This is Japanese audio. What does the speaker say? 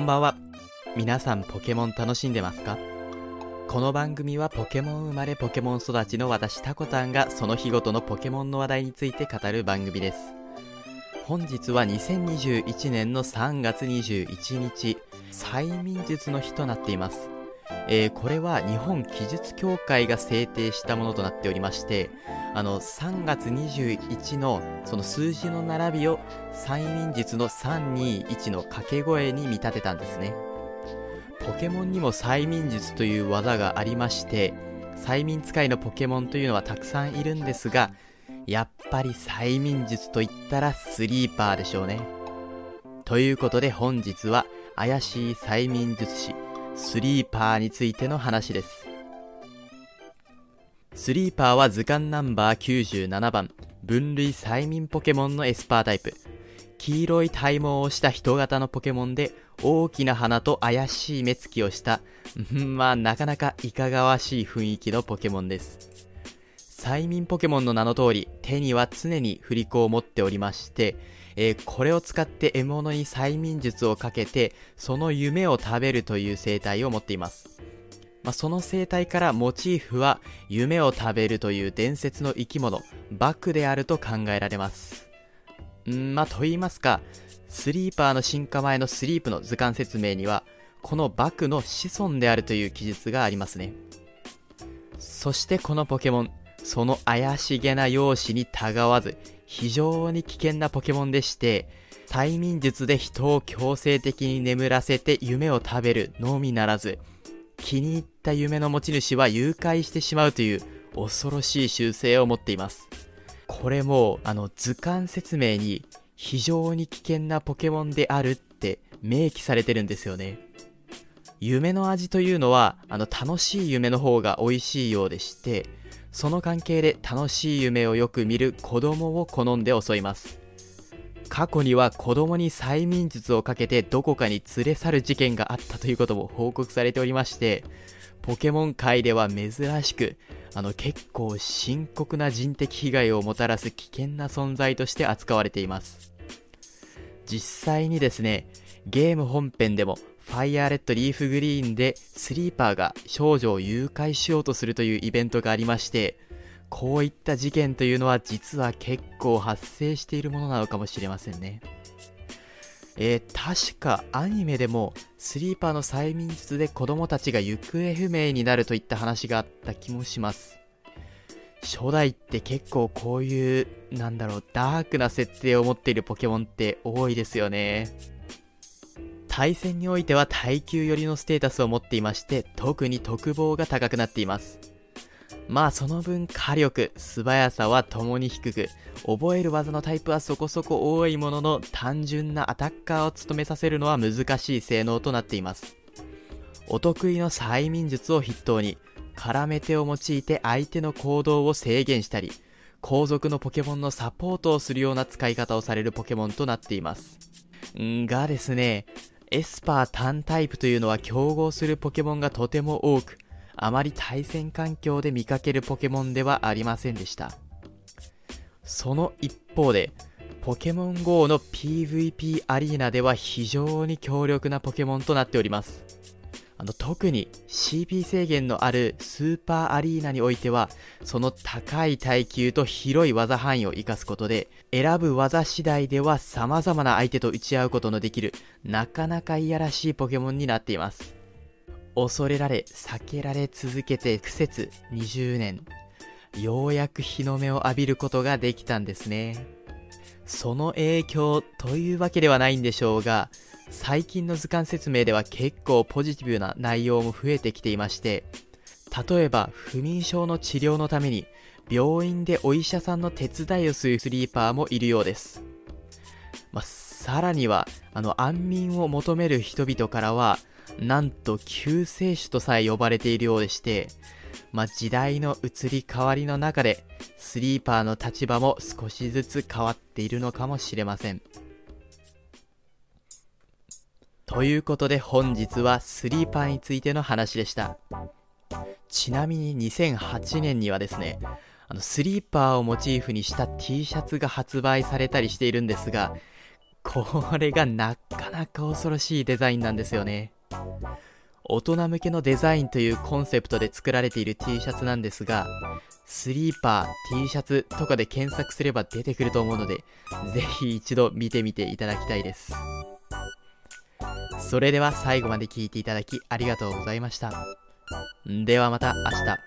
こんばんは。皆さんポケモン楽しんでますか？この番組はポケモン生まれポケモン育ちの私タコタンがその日ごとのポケモンの話題について語る番組です。本日は2021年の3月21日、催眠術の日となっています。えーこれは日本記述協会が制定したものとなっておりまして、あの、3月21のその数字の並びを催眠術の321の掛け声に見立てたんですね。ポケモンにも催眠術という技がありまして、催眠使いのポケモンというのはたくさんいるんですが、やっぱり催眠術と言ったらスリーパーでしょうね。ということで本日は怪しい催眠術師、スリーパーについての話です。スリーパーは図鑑ナンバー97番、分類催眠ポケモンのエスパータイプ。黄色い体毛をした人型のポケモンで、大きな鼻と怪しい目つきをした、んまあなかなかいかがわしい雰囲気のポケモンです。催眠ポケモンの名の通り、手には常に振り子を持っておりまして、えーこれを使って獲物に催眠術をかけて、その夢を食べるという生態を持っています。まあ、その生態からモチーフは夢を食べるという伝説の生き物、バクであると考えられます。んまあ、と言いますか、スリーパーの進化前のスリープの図鑑説明には、このバクの子孫であるという記述がありますね。そしてこのポケモン、その怪しげな容姿にたがわず、非常に危険なポケモンでして、催眠術で人を強制的に眠らせて夢を食べるのみならず、気に入った夢の持ち主は誘拐してしまうという恐ろしい習性を持っています。これも、あの、図鑑説明に非常に危険なポケモンであるって明記されてるんですよね。夢の味というのは、あの、楽しい夢の方が美味しいようでして、その関係で楽しい夢をよく見る子供を好んで襲います。過去には子供に催眠術をかけてどこかに連れ去る事件があったということも報告されておりまして、ポケモン界では珍しく、あの結構深刻な人的被害をもたらす危険な存在として扱われています。実際にですね、ゲーム本編でもファイアーレッドリーフグリーンでスリーパーが少女を誘拐しようとするというイベントがありまして、こういった事件というのは実は結構発生しているものなのかもしれませんね。えー、確かアニメでもスリーパーの催眠術で子供たちが行方不明になるといった話があった気もします。初代って結構こういう、なんだろう、ダークな設定を持っているポケモンって多いですよね。対戦においては耐久寄りのステータスを持っていまして、特に特防が高くなっています。まあその分火力、素早さはともに低く、覚える技のタイプはそこそこ多いものの単純なアタッカーを務めさせるのは難しい性能となっています。お得意の催眠術を筆頭に、絡め手を用いて相手の行動を制限したり、後続のポケモンのサポートをするような使い方をされるポケモンとなっています。がですね、エスパー単タイプというのは競合するポケモンがとても多く、あまり対戦環境で見かけるポケモンではありませんでした。その一方で、ポケモン GO の PVP アリーナでは非常に強力なポケモンとなっております。あの特に CP 制限のあるスーパーアリーナにおいては、その高い耐久と広い技範囲を活かすことで、選ぶ技次第では様々な相手と打ち合うことのできる、なかなかいやらしいポケモンになっています。恐れられ、避けられ続けて苦節20年。ようやく日の目を浴びることができたんですね。その影響というわけではないんでしょうが、最近の図鑑説明では結構ポジティブな内容も増えてきていまして、例えば不眠症の治療のために病院でお医者さんの手伝いをするスリーパーもいるようです。まあ、さらには、あの安眠を求める人々からは、なんと救世主とさえ呼ばれているようでして、まあ、時代の移り変わりの中で、スリーパーの立場も少しずつ変わっているのかもしれません。ということで本日はスリーパーについての話でした。ちなみに2008年にはですね、あのスリーパーをモチーフにした T シャツが発売されたりしているんですが、これがなかなか恐ろしいデザインなんですよね。大人向けのデザインというコンセプトで作られている T シャツなんですが、スリーパー、T シャツとかで検索すれば出てくると思うので、ぜひ一度見てみていただきたいです。それでは最後まで聞いていただきありがとうございました。ではまた明日。